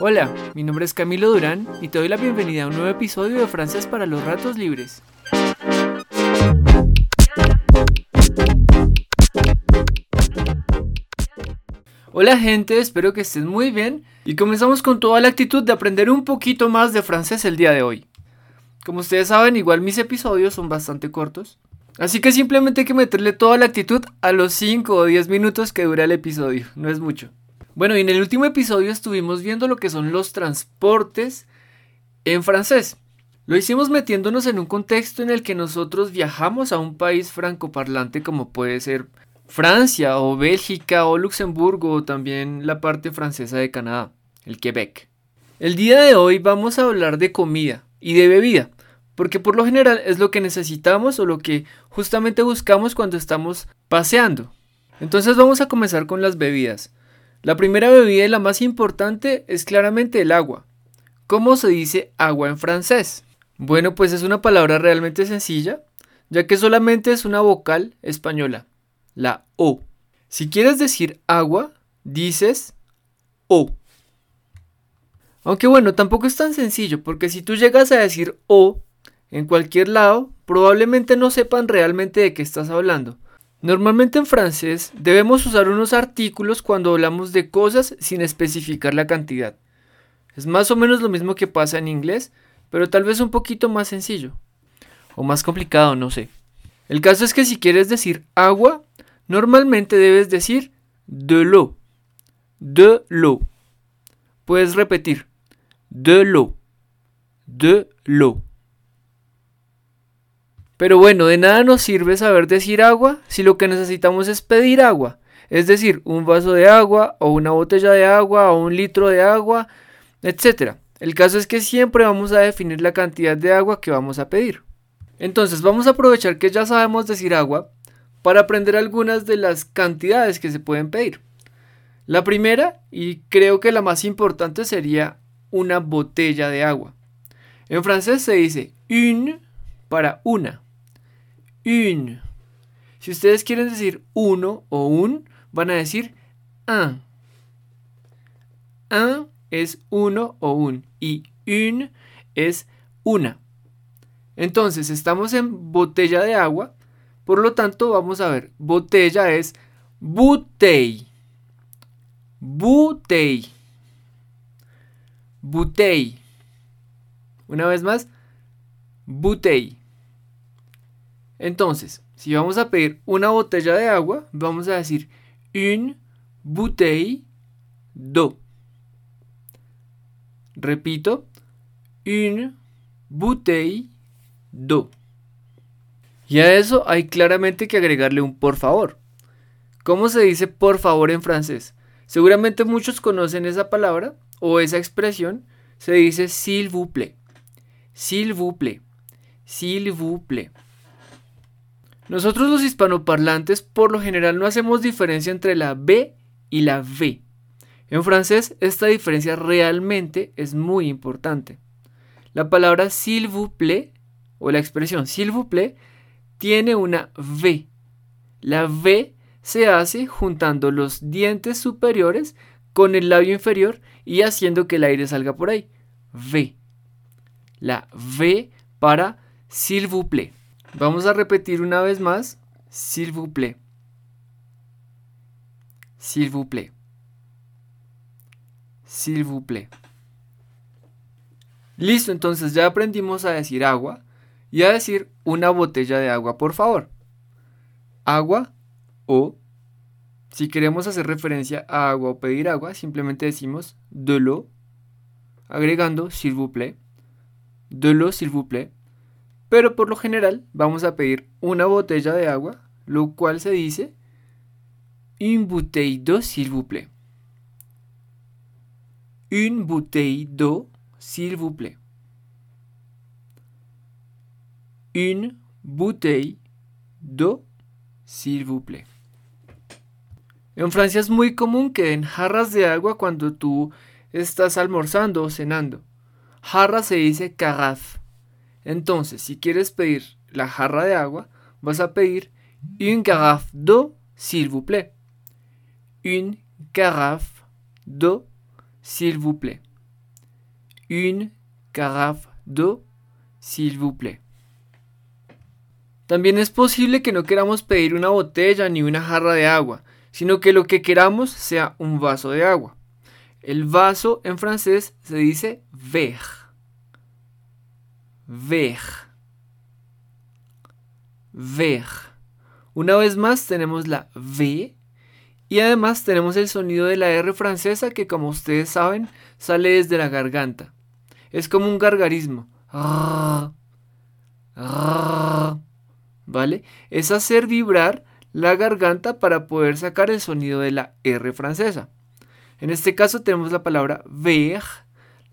Hola, mi nombre es Camilo Durán y te doy la bienvenida a un nuevo episodio de Francés para los Ratos Libres. Hola gente, espero que estén muy bien y comenzamos con toda la actitud de aprender un poquito más de francés el día de hoy. Como ustedes saben, igual mis episodios son bastante cortos, así que simplemente hay que meterle toda la actitud a los 5 o 10 minutos que dura el episodio, no es mucho. Bueno, y en el último episodio estuvimos viendo lo que son los transportes en francés. Lo hicimos metiéndonos en un contexto en el que nosotros viajamos a un país francoparlante como puede ser Francia o Bélgica o Luxemburgo o también la parte francesa de Canadá, el Quebec. El día de hoy vamos a hablar de comida y de bebida, porque por lo general es lo que necesitamos o lo que justamente buscamos cuando estamos paseando. Entonces vamos a comenzar con las bebidas. La primera bebida y la más importante es claramente el agua. ¿Cómo se dice agua en francés? Bueno, pues es una palabra realmente sencilla, ya que solamente es una vocal española, la O. Si quieres decir agua, dices O. Aunque bueno, tampoco es tan sencillo, porque si tú llegas a decir O en cualquier lado, probablemente no sepan realmente de qué estás hablando. Normalmente en francés debemos usar unos artículos cuando hablamos de cosas sin especificar la cantidad. Es más o menos lo mismo que pasa en inglés, pero tal vez un poquito más sencillo. O más complicado, no sé. El caso es que si quieres decir agua, normalmente debes decir de l'eau. De l'eau. Puedes repetir. De l'eau. De l'eau. Pero bueno, de nada nos sirve saber decir agua si lo que necesitamos es pedir agua. Es decir, un vaso de agua o una botella de agua o un litro de agua, etc. El caso es que siempre vamos a definir la cantidad de agua que vamos a pedir. Entonces vamos a aprovechar que ya sabemos decir agua para aprender algunas de las cantidades que se pueden pedir. La primera, y creo que la más importante, sería una botella de agua. En francés se dice une para una. Une. Si ustedes quieren decir uno o un, van a decir un. Un es uno o un y une es una. Entonces estamos en botella de agua, por lo tanto vamos a ver, botella es bouteille. Bouteille. Bouteille. Una vez más, bouteille. Entonces, si vamos a pedir una botella de agua, vamos a decir une bouteille d'eau. Repito, une bouteille d'eau. Y a eso hay claramente que agregarle un por favor. ¿Cómo se dice por favor en francés? Seguramente muchos conocen esa palabra o esa expresión. Se dice s'il vous plaît. S'il vous plaît. S'il vous plaît. Nosotros los hispanoparlantes por lo general no hacemos diferencia entre la B y la V. En francés esta diferencia realmente es muy importante. La palabra s'il vous plaît o la expresión s'il vous plaît tiene una V. La V se hace juntando los dientes superiores con el labio inferior y haciendo que el aire salga por ahí. V. La V para s'il vous plaît. Vamos a repetir una vez más. S'il vous plaît. S'il vous plaît. S'il vous plaît. Listo, entonces ya aprendimos a decir agua y a decir una botella de agua, por favor. Agua o, si queremos hacer referencia a agua o pedir agua, simplemente decimos de l'eau, agregando s'il vous plaît. De l'eau, s'il vous plaît. Pero por lo general vamos a pedir una botella de agua, lo cual se dice une bouteille d'eau s'il vous plaît. Une bouteille d'eau s'il vous plaît. Une bouteille d'eau s'il vous plaît. En Francia es muy común que den jarras de agua cuando tú estás almorzando o cenando. Jarra se dice carafe. Entonces, si quieres pedir la jarra de agua, vas a pedir une carafe d'eau, s'il vous plaît. Une carafe d'eau, s'il vous plaît. une carafe d'eau, s'il vous plaît. También es posible que no queramos pedir una botella ni una jarra de agua, sino que lo que queramos sea un vaso de agua. El vaso en francés se dice verre. Verre. Verre. Una vez más tenemos la V y además tenemos el sonido de la R francesa que como ustedes saben sale desde la garganta. Es como un gargarismo. ¿Vale? Es hacer vibrar la garganta para poder sacar el sonido de la R francesa. En este caso tenemos la palabra ver.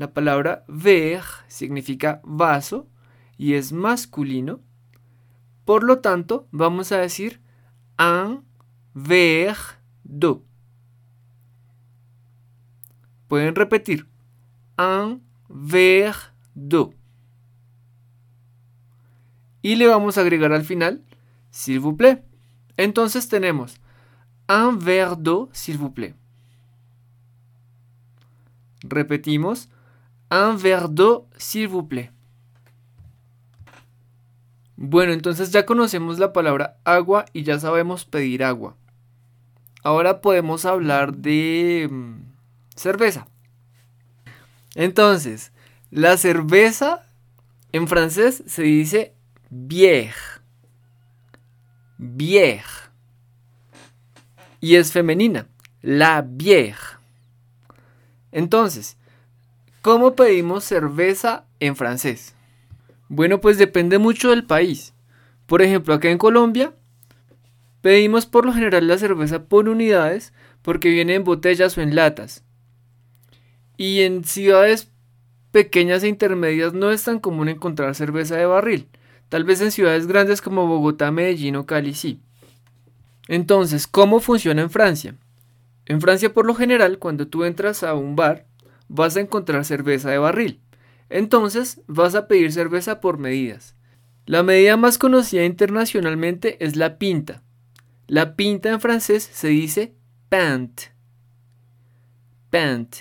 La palabra ver significa vaso y es masculino. Por lo tanto, vamos a decir un verre d'eau. Pueden repetir un verre d'eau. Y le vamos a agregar al final s'il vous plaît. Entonces tenemos un verre d'eau, s'il vous plaît. Repetimos, un verre d'eau, s'il vous plaît. Bueno, entonces ya conocemos la palabra agua y ya sabemos pedir agua. Ahora podemos hablar de mm, cerveza. Entonces, la cerveza en francés se dice bière. Bière. Y es femenina, la bière. Entonces, ¿cómo pedimos cerveza en francés? Bueno, pues depende mucho del país. Por ejemplo, acá en Colombia pedimos por lo general la cerveza por unidades porque viene en botellas o en latas. Y en ciudades pequeñas e intermedias no es tan común encontrar cerveza de barril. Tal vez en ciudades grandes como Bogotá, Medellín o Cali sí. Entonces, ¿cómo funciona en Francia? En Francia por lo general, cuando tú entras a un bar, vas a encontrar cerveza de barril. Entonces vas a pedir cerveza por medidas. La medida más conocida internacionalmente es la pinta. La pinta en francés se dice pant. Pant.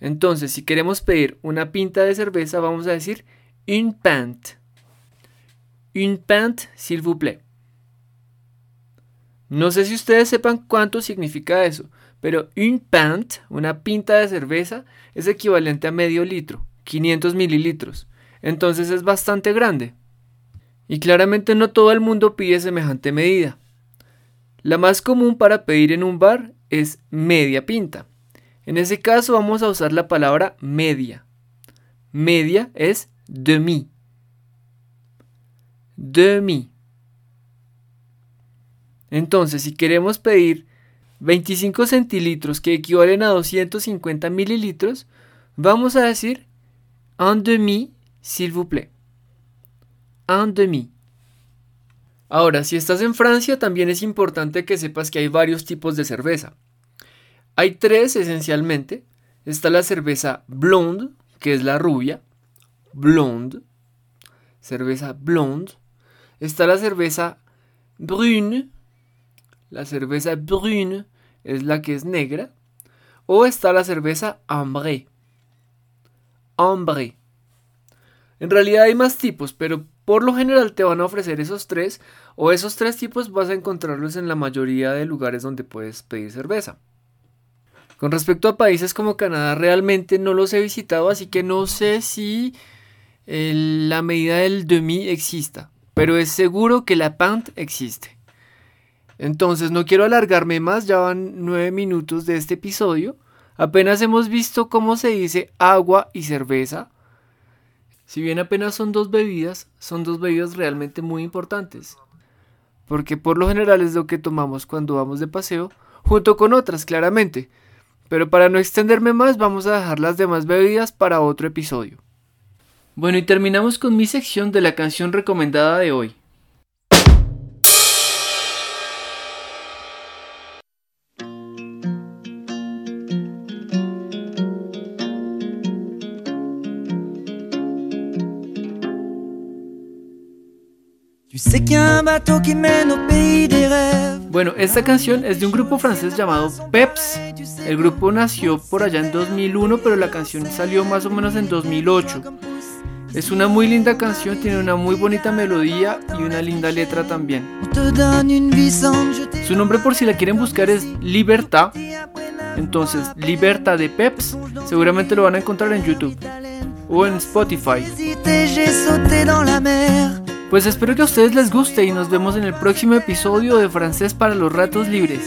Entonces, si queremos pedir una pinta de cerveza, vamos a decir une pint. Une pint, s'il vous plaît. No sé si ustedes sepan cuánto significa eso, pero un pint, una pinta de cerveza, es equivalente a medio litro, 500 mililitros. Entonces es bastante grande. Y claramente no todo el mundo pide semejante medida. La más común para pedir en un bar es media pinta. En ese caso vamos a usar la palabra media. Media es demi. Demi. Entonces, si queremos pedir 25 centilitros que equivalen a 250 mililitros, vamos a decir un demi, s'il vous plaît. Un demi. Ahora, si estás en Francia, también es importante que sepas que hay varios tipos de cerveza. Hay tres esencialmente. Está la cerveza blonde, que es la rubia. Blonde. Cerveza blonde. Está la cerveza brune, la cerveza brune es la que es negra. O está la cerveza ambré. Ambré. En realidad hay más tipos, pero por lo general te van a ofrecer esos tres. O esos tres tipos vas a encontrarlos en la mayoría de lugares donde puedes pedir cerveza. Con respecto a países como Canadá, realmente no los he visitado, así que no sé si la medida del demi exista. Pero es seguro que la pant existe. Entonces no quiero alargarme más, ya van nueve minutos de este episodio. Apenas hemos visto cómo se dice agua y cerveza. Si bien apenas son dos bebidas, son dos bebidas realmente muy importantes. Porque por lo general es lo que tomamos cuando vamos de paseo, junto con otras claramente. Pero para no extenderme más, vamos a dejar las demás bebidas para otro episodio. Bueno, y terminamos con mi sección de la canción recomendada de hoy. Tu sais qu'il y a un bateau qui mène au pays des rêves. Bueno, esta canción es de un grupo francés llamado Peps. El grupo nació por allá en 2001, pero la canción salió más o menos en 2008. Es una muy linda canción, tiene una muy bonita melodía y una linda letra también. Su nombre por si la quieren buscar es Libertad. Entonces, Libertad de Peps, seguramente lo van a encontrar en YouTube o en Spotify. Pues espero que a ustedes les guste y nos vemos en el próximo episodio de Francés para los Ratos Libres.